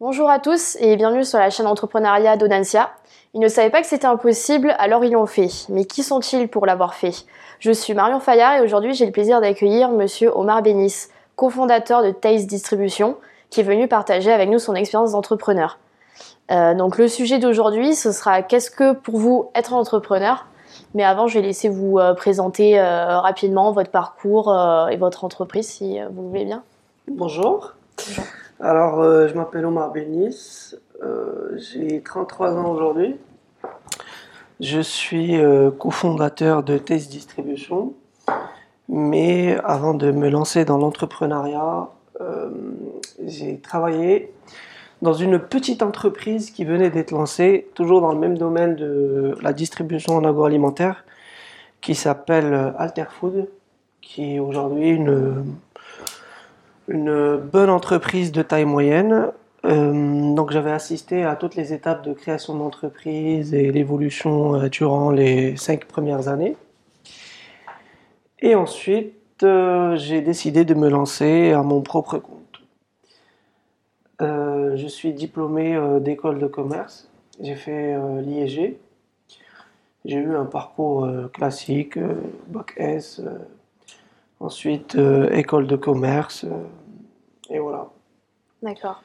Bonjour à tous et bienvenue sur la chaîne Entrepreneuriat d'Audencia. Ils ne savaient pas que c'était impossible, alors ils l'ont fait. Mais qui sont-ils pour l'avoir fait? Je suis Marion Fayard et aujourd'hui j'ai le plaisir d'accueillir monsieur Omar Bénis, cofondateur de Taste Distribution, qui est venu partager avec nous son expérience d'entrepreneur. Euh, donc le sujet d'aujourd'hui, ce sera qu'est-ce que pour vous être entrepreneur? Mais avant, je vais laisser vous euh, présenter euh, rapidement votre parcours et votre entreprise si vous voulez bien. Bonjour. Bonjour. Alors, euh, je m'appelle Omar Bénis, euh, j'ai 33 ans aujourd'hui. Je suis euh, cofondateur de Test Distribution, mais avant de me lancer dans l'entrepreneuriat, j'ai travaillé dans une petite entreprise qui venait d'être lancée, toujours dans le même domaine de la distribution en agroalimentaire, qui s'appelle Alterfood, qui est aujourd'hui une une bonne entreprise de taille moyenne. Euh, donc j'avais assisté à toutes les étapes de création d'entreprise et l'évolution euh, durant les cinq premières années. Et ensuite, euh, j'ai décidé de me lancer à mon propre compte. je suis diplômé d'école de commerce. J'ai fait l'IEG. J'ai eu un parcours classique, bac S, ensuite école de commerce. Et voilà. D'accord.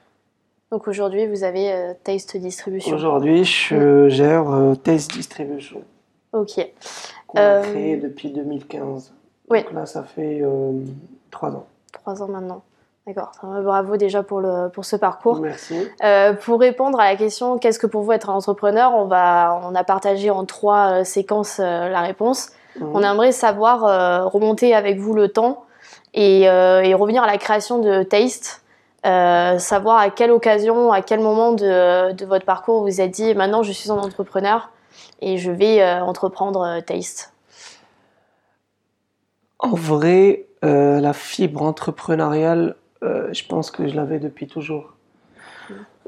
Donc aujourd'hui, vous avez euh, Taste Distribution. Aujourd'hui, je gère euh, Taste Distribution. Ok. Qu'on a créé depuis 2015. Oui. Donc là, ça fait euh, trois ans. Trois ans maintenant. D'accord. Bravo déjà pour, le, pour ce parcours. Merci. pour répondre à la question qu'est-ce que pour vous être un entrepreneur, on, va, on a partagé en trois séquences la réponse. On aimerait savoir remonter avec vous le temps euh, et, revenir à la création de Taste. Euh, savoir à quelle occasion, à quel moment de, votre parcours vous êtes dit maintenant je suis un entrepreneur et je vais euh, entreprendre Taste. En vrai, la fibre entrepreneuriale, je pense que je l'avais depuis toujours.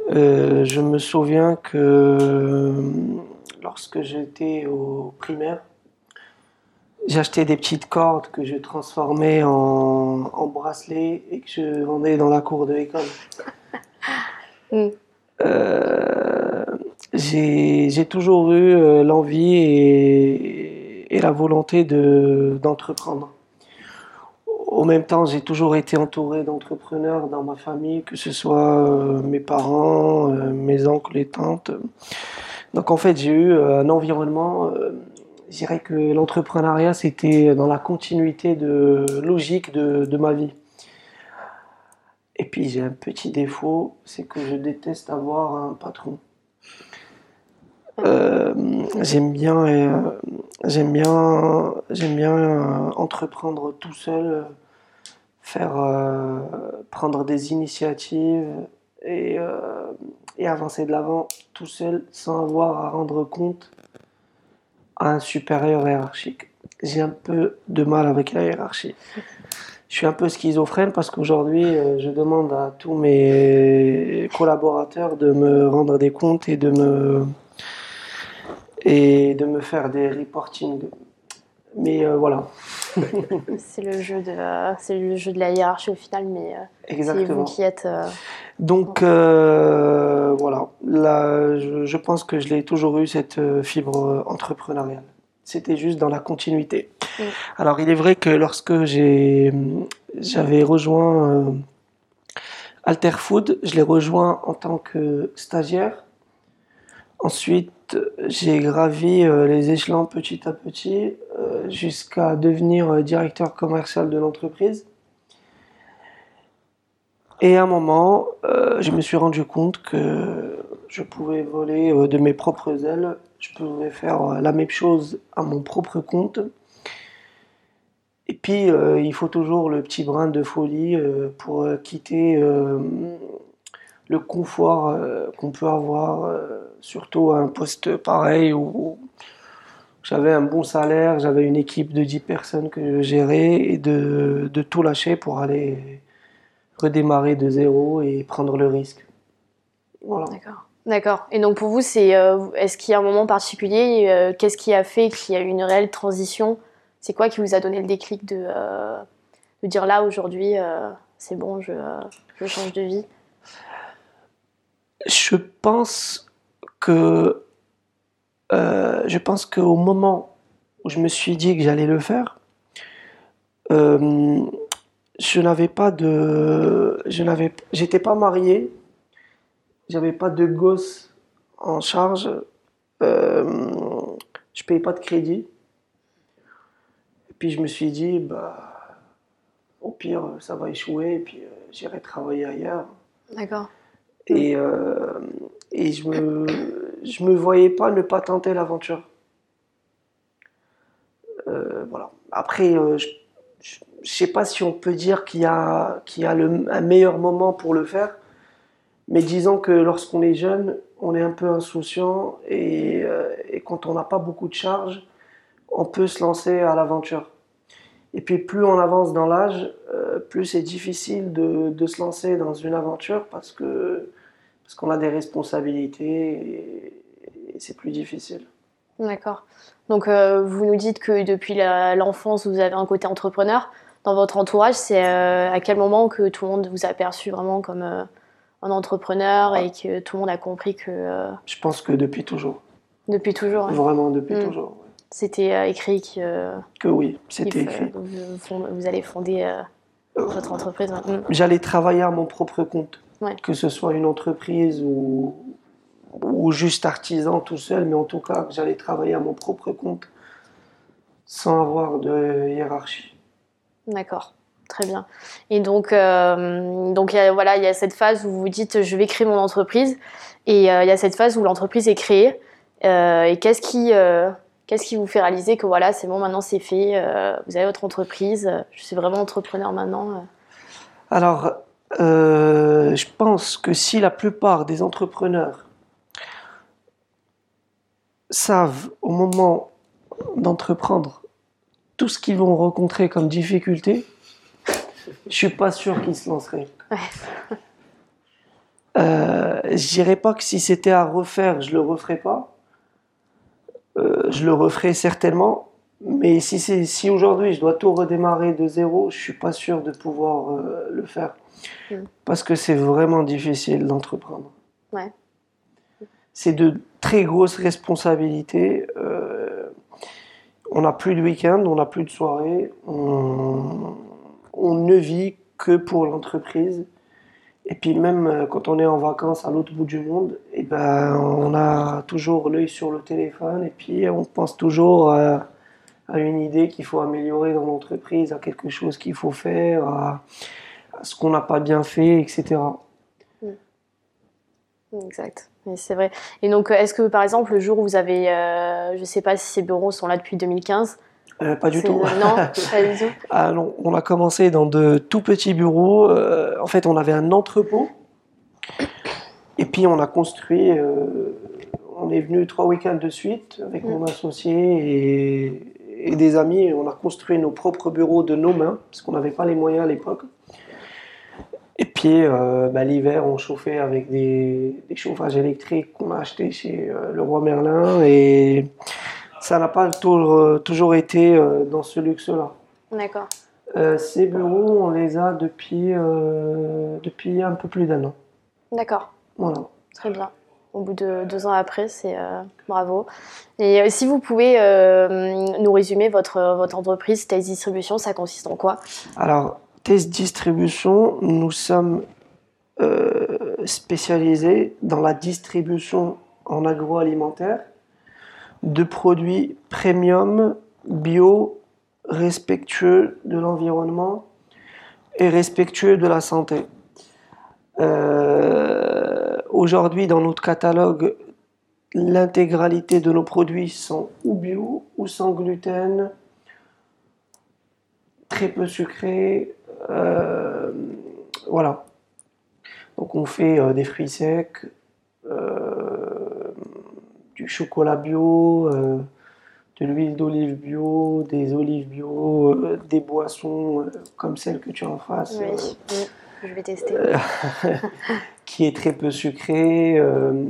je me souviens que lorsque j'étais au primaire, J'achetais des petites cordes que je transformais en, en bracelets et que je vendais dans la cour de l'école. Mm. Euh, j'ai toujours eu euh, l'envie et, et, la volonté d'entreprendre. Au même temps, j'ai toujours été entouré d'entrepreneurs dans ma famille, que ce soit euh, mes parents, mes oncles et tantes. Donc en fait, j'ai eu un environnement je dirais que l'entrepreneuriat, c'était dans la continuité de logique de, ma vie. Et puis j'ai un petit défaut, c'est que je déteste avoir un patron. Euh, j'aime bien, euh, j'aime bien, j'aime bien euh, entreprendre tout seul, faire, prendre des initiatives et, et avancer de l'avant tout seul sans avoir à rendre compte un supérieur hiérarchique. J'ai un peu de mal avec la hiérarchie. Je suis un peu schizophrène parce qu'aujourd'hui, euh, je demande à tous mes collaborateurs de me rendre des comptes et de me, et de me faire des reporting. Mais euh, voilà. c'est le jeu de c'est le jeu de la hiérarchie au final, mais euh, c'est vous qui êtes. Donc voilà, là, je, pense que je l'ai toujours eu cette fibre entrepreneuriale. C'était juste dans la continuité. Alors il est vrai que lorsque j'ai j'avais rejoint Alterfood, je l'ai rejoint en tant que stagiaire. Ensuite, j'ai gravi les échelons petit à petit jusqu'à devenir euh, directeur commercial de l'entreprise. Et à un moment, euh, je me suis rendu compte que je pouvais voler euh, de mes propres ailes, je pouvais faire la même chose à mon propre compte. Et puis, il faut toujours le petit brin de folie pour quitter le confort qu'on peut avoir, surtout à un poste pareil où j'avais un bon salaire, j'avais une équipe de 10 personnes que je gérais et de, de tout lâcher pour aller redémarrer de zéro et prendre le risque. Voilà. D'accord. D'accord. Et donc pour vous, c'est euh, est-ce qu'il y a un moment particulier euh, Qu'est-ce qui a fait qu'il y a eu une réelle transition? C'est quoi qui vous a donné le déclic de, euh, de dire là aujourd'hui, c'est bon, je, je, change de vie? Je pense que euh, je pense qu'au moment où je me suis dit que j'allais le faire, euh, je n'avais pas de, je n'avais, j'étais pas marié, j'avais pas de gosse en charge, euh, je payais pas de crédit. Et puis je me suis dit, bah, au pire, ça va échouer, et puis euh, j'irai travailler ailleurs. D'accord. Et, et je me, je me voyais pas ne pas tenter l'aventure. Euh, voilà. Après, euh, je, je, je sais pas si on peut dire qu'il y a, qu'il y a le, un meilleur moment pour le faire, mais disons que lorsqu'on est jeune, on est un peu insouciant et, euh, et quand on n'a pas beaucoup de charges, on peut se lancer à l'aventure. Et puis plus on avance dans l'âge, plus c'est difficile de, de se lancer dans une aventure parce que parce qu'on a des responsabilités et, et c'est plus difficile. D'accord. Donc, euh, vous nous dites que depuis l'enfance, vous avez un côté entrepreneur. Dans votre entourage, c'est euh, à quel moment que tout le monde vous a perçu vraiment comme euh, un entrepreneur et que tout le monde a compris que Je pense que depuis toujours, depuis toujours, hein, vraiment depuis Mm. toujours, ouais. c'était écrit que, que oui, c'était écrit. vous, vous allez fonder votre entreprise. hein. Mm. J'allais travailler à mon propre compte, Ouais. que ce soit une entreprise ou, ou juste artisan tout seul, mais en tout cas que j'allais travailler à mon propre compte sans avoir de hiérarchie. D'accord, très bien. Et donc, euh, donc il y a, voilà, il y a cette phase où vous dites je vais créer mon entreprise, et euh, il y a cette phase où l'entreprise est créée. Euh, et qu'est-ce qui, qu'est-ce qui vous fait réaliser que voilà, c'est bon, maintenant c'est fait, vous avez votre entreprise, je suis vraiment entrepreneur maintenant. Alors, euh, je pense que si la plupart des entrepreneurs savent au moment d'entreprendre tout ce qu'ils vont rencontrer comme difficulté, je suis pas sûr qu'ils se lanceraient. Euh, je dirais pas que si c'était à refaire, je le referais pas. Euh, je le referais certainement, mais si si aujourd'hui je dois tout redémarrer de zéro, je suis pas sûr de pouvoir euh, le faire Mm. parce que c'est vraiment difficile d'entreprendre. Ouais. C'est de très grosses responsabilités. euh, on n'a plus de week-end, on n'a plus de soirée, on, on ne vit que pour l'entreprise. Et puis même euh, quand on est en vacances à l'autre bout du monde, et ben, on a toujours l'œil sur le téléphone et puis on pense toujours à, à une idée qu'il faut améliorer dans l'entreprise, à quelque chose qu'il faut faire, à, à ce qu'on n'a pas bien fait, etc. Exact, Oui, c'est vrai. Et donc, euh, est-ce que par exemple, le jour où vous avez, euh, je sais pas si ces bureaux sont là depuis 2015 Euh, pas du tout. Non, pas du tout. Ah on a commencé dans de tout petits bureaux. Euh, en fait, on avait un entrepôt. Et puis, on a construit. euh, on est venu trois week-ends de suite avec Mm. mon associé et, et des amis. On a construit nos propres bureaux de nos mains, parce qu'on n'avait pas les moyens à l'époque. Et puis, euh, bah, l'hiver, on chauffait avec des, des chauffages électriques qu'on a achetés chez euh, le roi Merlin. Et ça n'a pas toujours, toujours été euh, dans ce luxe-là. D'accord. Ces bureaux, on les a depuis, depuis un peu plus d'un an. D'accord. Voilà. Très bien. Au bout de deux ans après, c'est euh, bravo. Et euh, si vous pouvez euh, nous résumer votre, entreprise Taste Distribution, ça consiste en quoi? Alors, Test Distribution, nous sommes spécialisés dans la distribution en agroalimentaire de produits premium, bio, respectueux de l'environnement et respectueux de la santé. Aujourd'hui, dans notre catalogue, l'intégralité de nos produits sont ou bio ou sans gluten, très peu sucrés. euh, voilà. Donc on fait euh, des fruits secs, euh, du chocolat bio, de l'huile d'olive bio, des olives bio, des boissons comme celle que tu as en face. Oui, oui, je vais tester. qui est très peu sucré. euh,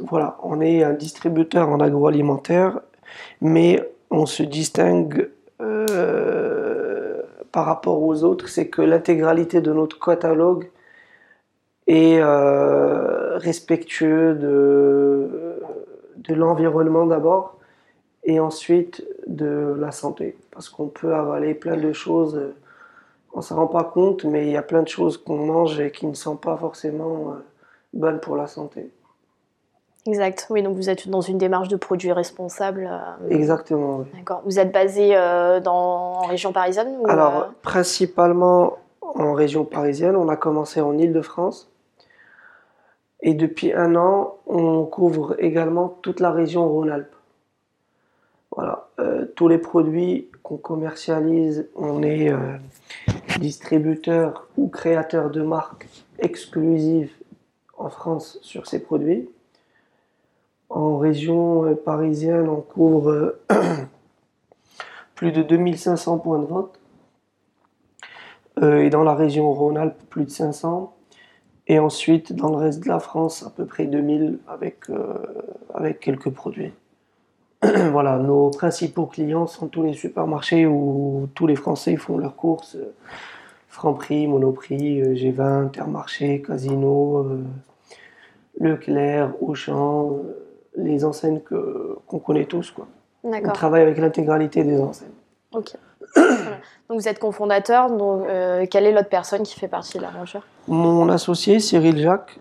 voilà, on est un distributeur en agroalimentaire, mais on se distingue euh, par rapport aux autres, c'est que l'intégralité de notre catalogue est euh, respectueux de, de l'environnement d'abord et ensuite de la santé. Parce qu'on peut avaler plein de choses, on ne s'en rend pas compte, mais il y a plein de choses qu'on mange et qui ne sont pas forcément euh, bonnes pour la santé. Exact, oui, donc vous êtes dans une démarche de produits responsables. Euh, Exactement, oui. D'accord. Vous êtes basé euh, dans, en région parisienne Alors, principalement en région parisienne. On a commencé en Ile-de-France. Et depuis un an, on couvre également toute la région Rhône-Alpes. Voilà, euh, tous les produits qu'on commercialise, on est euh, distributeur ou créateur de marques exclusives en France sur ces produits. En région euh, parisienne, on couvre plus de 2500 points de vote. et dans la région Rhône-Alpes, plus de 500. Et ensuite, dans le reste de la France, à peu près 2000 avec, avec quelques produits. voilà, nos principaux clients sont tous les supermarchés où tous les Français font leurs courses. Franprix, Monoprix, euh, G20, Intermarché, Casino, euh, Leclerc, Auchan, euh, les enseignes qu'on connaît tous. Quoi. On travaille avec l'intégralité des enseignes. Ok. donc vous êtes cofondateur, donc quelle est l'autre personne qui fait partie de l'aventure Mon associé Cyril Jacques.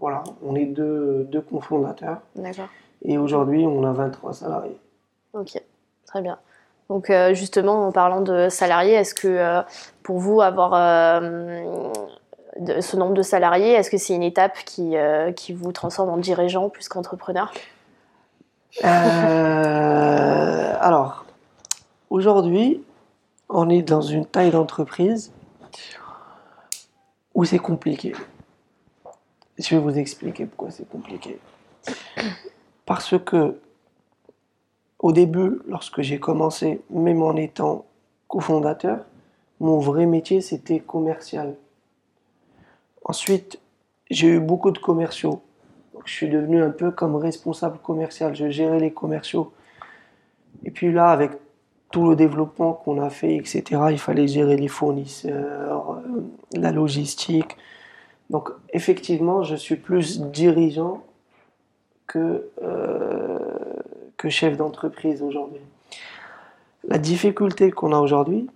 voilà, on est deux, deux cofondateurs. D'accord. Et aujourd'hui, on a 23 salariés. Ok, très bien. Donc euh, justement, en parlant de salariés, est-ce que euh, pour vous, avoir euh, ce nombre de salariés, est-ce que c'est une étape qui, qui vous transforme en dirigeant plus qu'entrepreneur? Alors, aujourd'hui, on est dans une taille d'entreprise où c'est compliqué. Je vais vous expliquer pourquoi c'est compliqué. Parce que, au début, lorsque j'ai commencé, même en étant cofondateur, mon vrai métier c'était commercial. Ensuite, j'ai eu beaucoup de commerciaux. je suis devenu un peu comme responsable commercial. Je gérais les commerciaux. Et puis là, avec tout le développement qu'on a fait, etc., il fallait gérer les fournisseurs, euh, la logistique. Donc effectivement, je suis plus dirigeant que, euh, que chef d'entreprise aujourd'hui. La difficulté qu'on a aujourd'hui,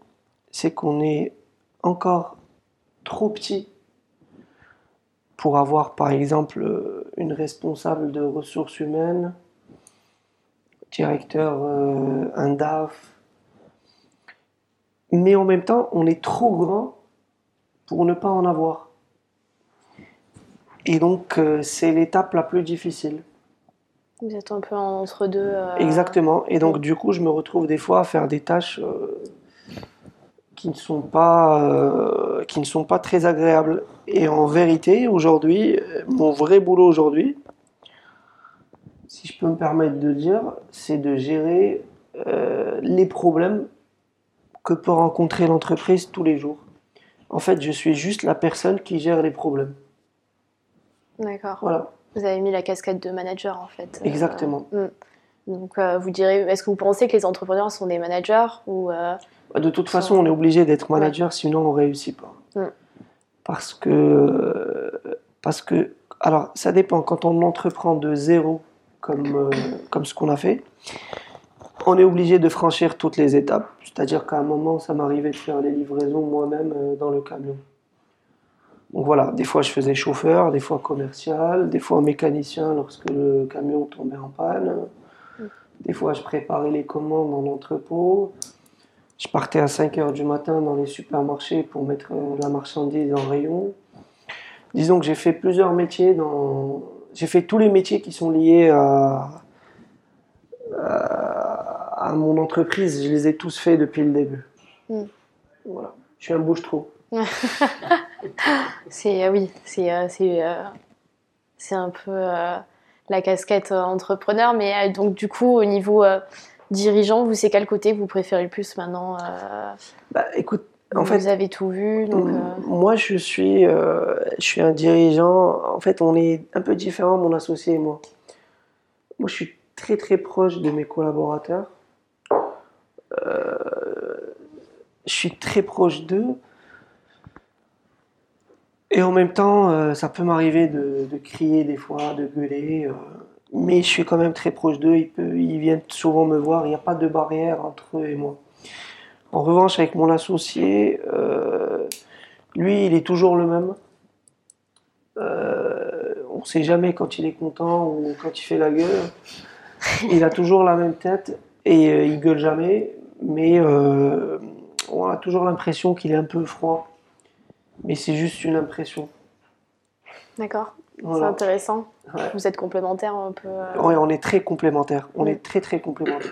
c'est qu'on est encore trop petit pour avoir par exemple une responsable de ressources humaines, directeur, euh, un DAF. Mais en même temps, on est trop grand pour ne pas en avoir. Et donc, euh, c'est l'étape la plus difficile. Vous êtes un peu entre deux. Euh, Exactement. Et donc, du coup, je me retrouve des fois à faire des tâches euh, qui, ne sont pas, euh, qui ne sont pas très agréables. Et en vérité, aujourd'hui, mon vrai boulot aujourd'hui, si je peux me permettre de dire, c'est de gérer les problèmes que peut rencontrer l'entreprise tous les jours. En fait, je suis juste la personne qui gère les problèmes. D'accord. Voilà. Vous avez mis la casquette de manager en fait. Euh, Exactement. Hmm. Donc euh, vous direz, est-ce que vous pensez que les entrepreneurs sont des managers ou euh, bah, De toute façon, on est obligé d'être manager, sinon on réussit pas. Hmm. Parce que, parce que, alors ça dépend. Quand on entreprend de zéro, comme, comme ce qu'on a fait, on est obligé de franchir toutes les étapes. C'est-à-dire qu'à un moment, ça m'arrivait de faire les livraisons moi-même dans le camion. Donc voilà, des fois je faisais chauffeur, des fois commercial, des fois mécanicien lorsque le camion tombait en panne. Mm. Des fois je préparais les commandes dans l'entrepôt. Je partais à 5 heures du matin dans les supermarchés pour mettre euh, la marchandise en rayon. Disons que j'ai fait plusieurs métiers dans. J'ai fait tous les métiers qui sont liés à, à, mon entreprise. Je les ai tous faits depuis le début. Mm. Voilà. Je suis un bouche-trou. c'est euh, oui, c'est euh, c'est euh, c'est un peu la casquette entrepreneur, mais donc du coup au niveau dirigeant, vous c'est quel côté vous préférez le plus maintenant Bah écoute, en fait, vous avez tout vu. Donc, Moi, je suis, je suis un dirigeant. En fait, on est un peu différent, mon associé et moi. Moi, je suis très très proche de mes collaborateurs. je suis très proche d'eux Et en même temps, euh, ça peut m'arriver de, de crier des fois, de gueuler. euh, mais je suis quand même très proche d'eux. Ils, viennent souvent me voir. Il n'y a pas de barrière entre eux et moi. En revanche, avec mon associé, euh, lui, il est toujours le même. On ne sait jamais quand il est content ou quand il fait la gueule. Il a toujours la même tête et il gueule jamais. Mais on a toujours l'impression qu'il est un peu froid. Mais c'est juste une impression. D'accord. C'est intéressant. Ouais. Vous êtes complémentaires un peu. euh, Ouais, on est très complémentaires. On est très très complémentaires.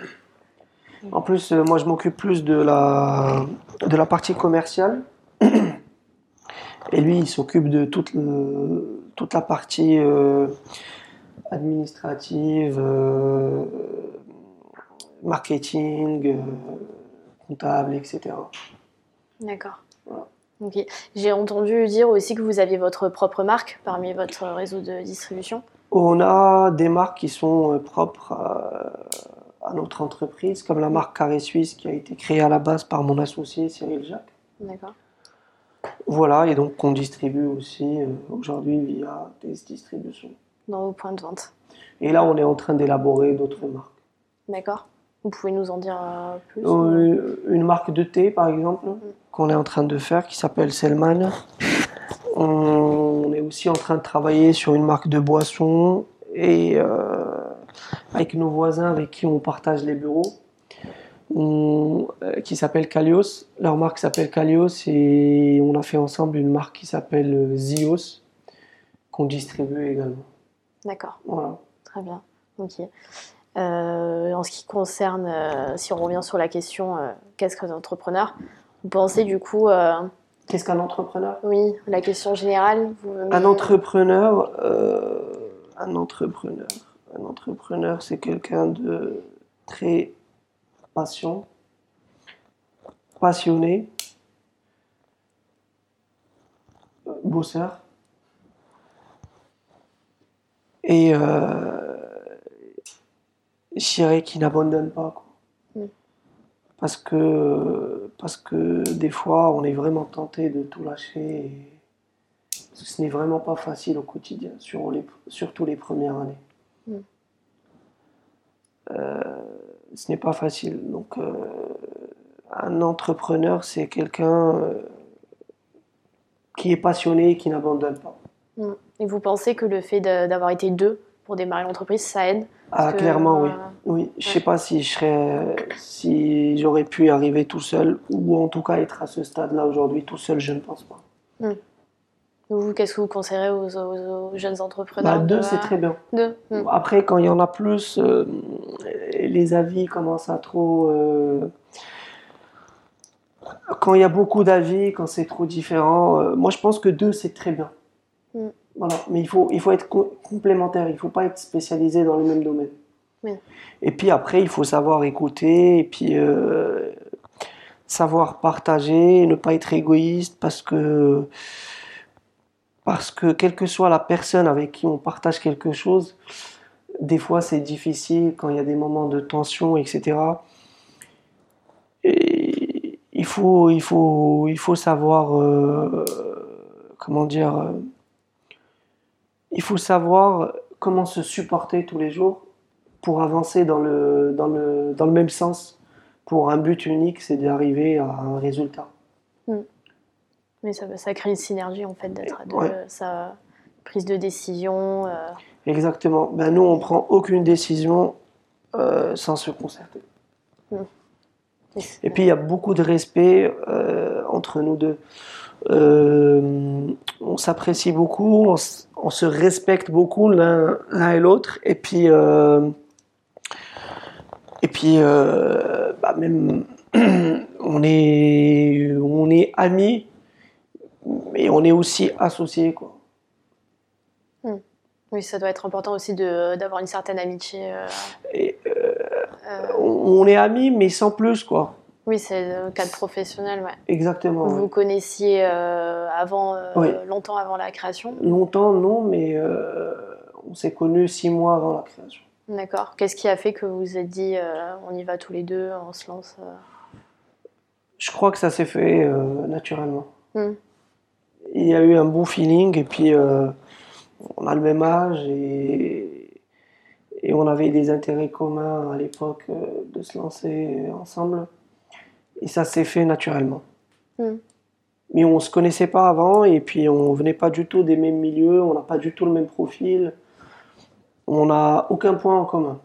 En plus, euh, moi, je m'occupe plus de la de la partie commerciale, et lui, il s'occupe de toute le- toute la partie euh, administrative, euh, marketing, euh, comptable, etc. D'accord. Voilà. J'ai entendu dire aussi que vous aviez votre propre marque parmi votre réseau de distribution. On a des marques qui sont euh, propres à, à notre entreprise, comme la marque Carré Suisse qui a été créée à la base par mon associé Cyril Jacques. D'accord. Voilà, et donc qu'on distribue aussi euh, aujourd'hui via des distributions. Dans vos points de vente. Et là, on est en train d'élaborer d'autres marques. D'accord. Vous pouvez nous en dire euh, plus Euh, une marque de thé, par exemple, qu'on est en train de faire, qui s'appelle Selman. On est aussi en train de travailler sur une marque de boisson et euh, avec nos voisins avec qui on partage les bureaux, on- euh, qui s'appelle Kalios. Leur marque s'appelle Kalios et on a fait ensemble une marque qui s'appelle euh, Zios, qu'on distribue également. D'accord. Voilà. Très bien. Ok. Euh, en ce qui concerne, euh, si on revient sur la question, euh, qu'est-ce qu'un entrepreneur Vous pensez du coup, Qu'est-ce qu'un entrepreneur? oui, la question générale vous Un entrepreneur, euh, un entrepreneur, un entrepreneur, c'est quelqu'un de très patient, passionné, bosseur, et euh, je dirais qu'il n'abandonne pas. quoi. Mm. Parce que, parce que des fois, on est vraiment tenté de tout lâcher. et- ce n'est vraiment pas facile au quotidien, sur les, surtout les premières années. Mm. Euh, ce n'est pas facile. Donc, euh, un entrepreneur, c'est quelqu'un euh, qui est passionné et qui n'abandonne pas. Mm. Et vous pensez que le fait d'avoir été deux pour démarrer l'entreprise, ça aide Ah, que, clairement, oui. euh, Oui, je Ouais. sais pas si je serais, si j'aurais pu arriver tout seul, ou en tout cas être à ce stade-là aujourd'hui tout seul, je ne pense pas. Vous, qu'est-ce que vous conseillerez aux, aux- aux jeunes entrepreneurs Bah, deux, de- c'est très bien. Deux. Mm. Après, quand il y en a plus, euh, les avis commencent à trop. euh, Quand il y a beaucoup d'avis, quand c'est trop différent, euh, moi je pense que deux, c'est très bien. Mm. Voilà. Mais il faut, il faut être co- complémentaire, il ne faut pas être spécialisé dans le même domaine. Oui. Et puis après, il faut savoir écouter, et puis euh, savoir partager, ne pas être égoïste, parce que, parce que quelle que soit la personne avec qui on partage quelque chose, des fois c'est difficile quand il y a des moments de tension, etc. Et il faut, il faut, il faut savoir, euh, comment dire, euh, il faut savoir comment se supporter tous les jours pour avancer dans le, dans le, dans le même sens pour un but unique, c'est d'arriver à un résultat. Mais ça, ça crée une synergie en fait d'être à deux. Ouais. Ça, prise de décision. euh, Exactement. Ben, nous, on prend aucune décision euh, sans se concerter. et c'est- Et puis, il y a beaucoup de respect euh, entre nous deux. On s'apprécie beaucoup, on, s- on se respecte beaucoup l'un et l'autre. Et puis, euh, et puis euh, bah, même, on est, on est amis, mais on est aussi associés. Quoi. Oui, ça doit être important aussi de- d'avoir une certaine amitié. euh, Et, on, on est amis, mais sans plus. quoi. Oui, c'est le cadre professionnel. Ouais. Exactement. Vous ouais. vous connaissiez euh, avant, euh, Oui. longtemps avant la création. Longtemps, non, mais euh, on s'est connus six mois avant la création. D'accord. Qu'est-ce qui a fait que vous vous êtes dit on y va tous les deux, on se lance Je crois que ça s'est fait naturellement. Hmm. il y a eu un bon feeling et puis on a le même âge et, et on avait des intérêts communs à l'époque de se lancer ensemble. Et ça s'est fait naturellement. Hmm. Mais on se connaissait pas avant et puis on venait pas du tout des mêmes milieux, on n'a pas du tout le même profil. On n'a aucun point en commun,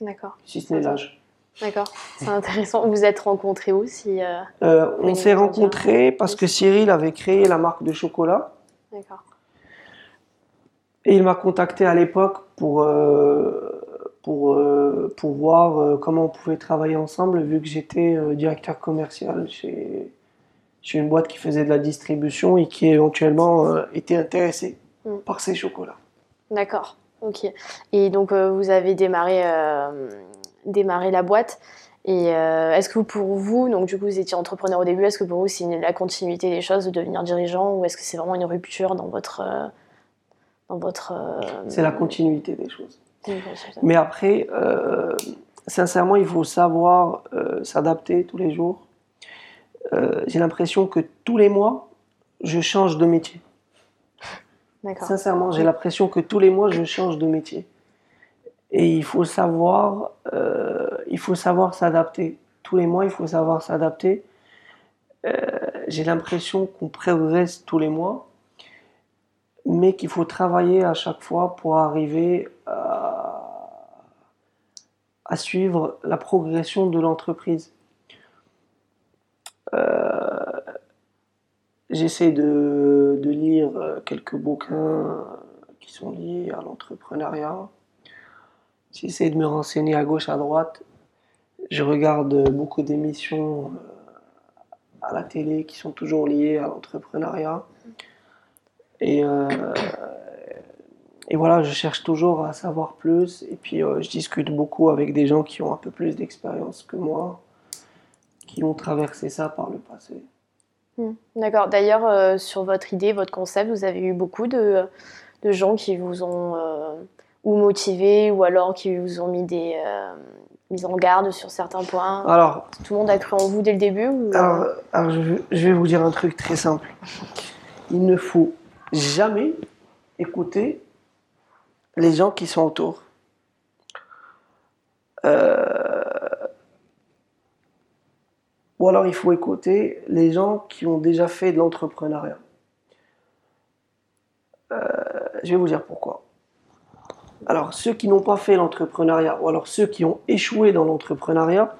D'accord. si ce n'est l'âge. D'accord. C'est intéressant. Vous êtes rencontrés où si, euh, Euh, on s'est rencontrés parce que Cyril avait créé la marque de chocolat D'accord. et il m'a contacté à l'époque pour, euh, pour, euh, pour voir euh, comment on pouvait travailler ensemble vu que j'étais euh, directeur commercial chez, chez une boîte qui faisait de la distribution et qui éventuellement était intéressée Mm. par ces chocolats. D'accord. Ok. Et donc vous avez démarré, démarré la boîte. Et est-ce que pour vous, donc du coup vous étiez entrepreneur au début, est-ce que pour vous c'est la continuité des choses de devenir dirigeant ou est-ce que c'est vraiment une rupture dans votre dans votre C'est la continuité des choses. Mais après, euh, sincèrement, il faut savoir euh, s'adapter tous les jours. Euh, J'ai l'impression que tous les mois, je change de métier. Sincèrement, j'ai l'impression que tous les mois, je change de métier. Et il faut savoir, il faut savoir s'adapter. Tous les mois, il faut savoir s'adapter. J'ai l'impression qu'on progresse tous les mois, mais qu'il faut travailler à chaque fois pour arriver à suivre la progression de l'entreprise. Euh, J'essaie de, de lire quelques bouquins qui sont liés à l'entrepreneuriat. J'essaie de me renseigner à gauche, à droite. Je regarde beaucoup d'émissions euh, à la télé qui sont toujours liées à l'entrepreneuriat. Et, euh, et voilà, je cherche toujours à savoir plus. Et puis, euh, je discute beaucoup avec des gens qui ont un peu plus d'expérience que moi, qui ont traversé ça par le passé. Hmm. D'accord. D'ailleurs, euh, sur votre idée, votre concept, vous avez eu beaucoup de, de gens qui vous ont euh, ou motivé ou alors qui vous ont mis des euh, mis en garde sur certains points. Alors, Tout le monde a cru en vous dès le début ou... Alors, alors je, je vais vous dire un truc très simple. Il ne faut jamais écouter les gens qui sont autour. Euh, Ou alors il faut écouter les gens qui ont déjà fait de l'entrepreneuriat. Euh, je vais vous dire pourquoi. Alors ceux qui n'ont pas fait l'entrepreneuriat, ou alors ceux qui ont échoué dans l'entrepreneuriat,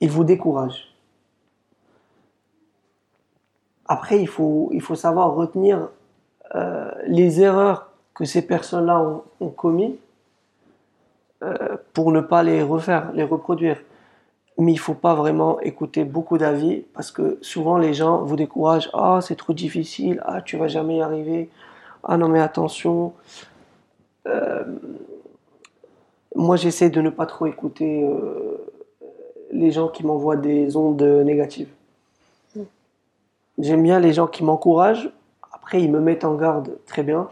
ils vous découragent. Après, il faut, savoir retenir euh, les erreurs que ces personnes-là ont, ont commis euh, pour ne pas les refaire, les reproduire. Mais il faut pas vraiment écouter beaucoup d'avis parce que souvent les gens vous découragent. Ah, c'est trop difficile. Ah, tu vas jamais y arriver. Ah non, mais attention. Euh, moi, j'essaie de ne pas trop écouter euh, les gens qui m'envoient des ondes négatives. J'aime bien les gens qui m'encouragent. Après, ils me mettent en garde très bien.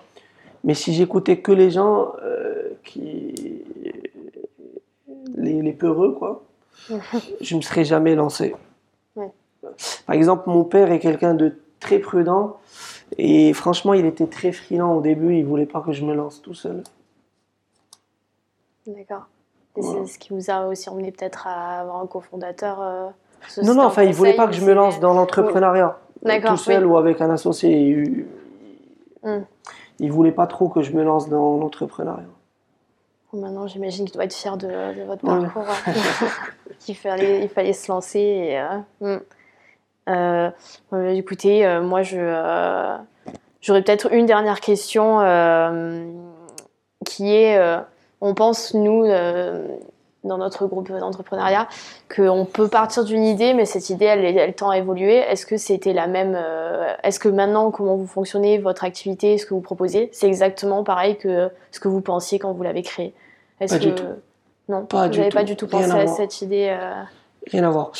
Mais si j'écoutais que les gens euh, qui. Les, les peureux, quoi, je me serais jamais lancé. Ouais. Par exemple, mon père est quelqu'un de très prudent. Et franchement, il était très friand au début. Il voulait pas que je me lance tout seul. D'accord. Et Voilà. c'est ce qui vous a aussi emmené peut-être à avoir un cofondateur euh, Non, non, enfin, il voulait conseil, pas que je me lance dans l'entrepreneuriat. D'accord, Tout seul oui. ou avec un associé. Hmm. Il voulait pas trop que je me lance dans l'entrepreneuriat. Maintenant, j'imagine qu'il doit être fier de, de votre Ouais. parcours. qu'il fallait, il fallait se lancer. Et, euh, hmm. Euh, euh, écoutez, euh, moi, je, j'aurais peut-être une dernière question qui est, on pense, nous, dans notre groupe d'entrepreneuriat, qu'on peut partir d'une idée, mais cette idée, elle, elle tend à évoluer. Est-ce que c'était la même euh, Est-ce que maintenant, comment vous fonctionnez, votre activité, ce que vous proposez, c'est exactement pareil que ce que vous pensiez quand vous l'avez créé? Est-ce Pas que du tout. non, Pas vous n'avez pas du tout Rien pensé à à voir. cette idée euh, Rien à voir.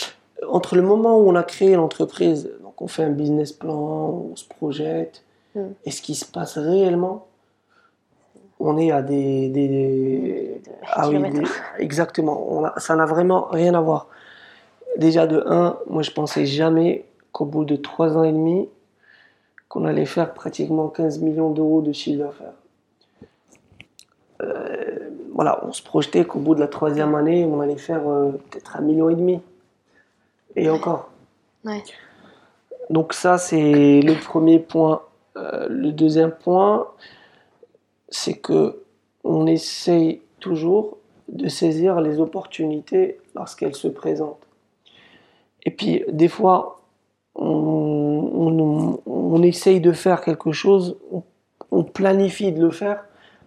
Entre le moment où on a créé l'entreprise, donc on fait un business plan, on se projette, Mm. et ce qui se passe réellement, on est à des. des- de ah oui, des- exactement. On a- ça n'a vraiment rien à voir. Déjà de un, moi je pensais jamais qu'au bout de trois ans et demi, qu'on allait faire pratiquement 15 millions d'euros de chiffre d'affaires. Euh, voilà, on se projetait qu'au bout de la troisième année, on allait faire euh, peut-être un million et demi. Et encore. Donc ça, c'est le premier point. Euh, le deuxième point, c'est que on essaye toujours de saisir les opportunités lorsqu'elles se présentent. Et puis, des fois, on, essaye de faire quelque chose, on, planifie de le faire,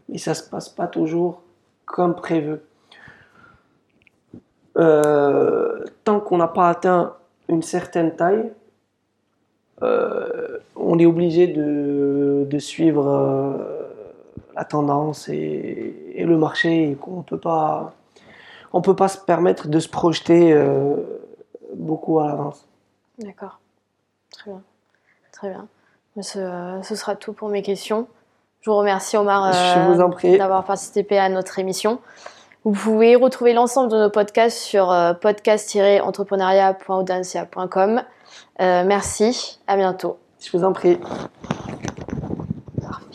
mais ça ne se passe pas toujours comme prévu. Euh, tant qu'on n'a pas atteint une certaine taille, euh, on est obligé de, de suivre euh, la tendance et, et, le marché et qu'on peut pas on peut pas se permettre de se projeter beaucoup à l'avance. D'accord. Très bien. Très bien. Ce, ce, sera tout pour mes questions. Je vous remercie Omar euh, d'avoir participé à notre émission. Vous pouvez retrouver l'ensemble de nos podcasts sur euh, podcast-entrepreneuriat.audencia.com. Euh, merci, à bientôt. Je vous en prie.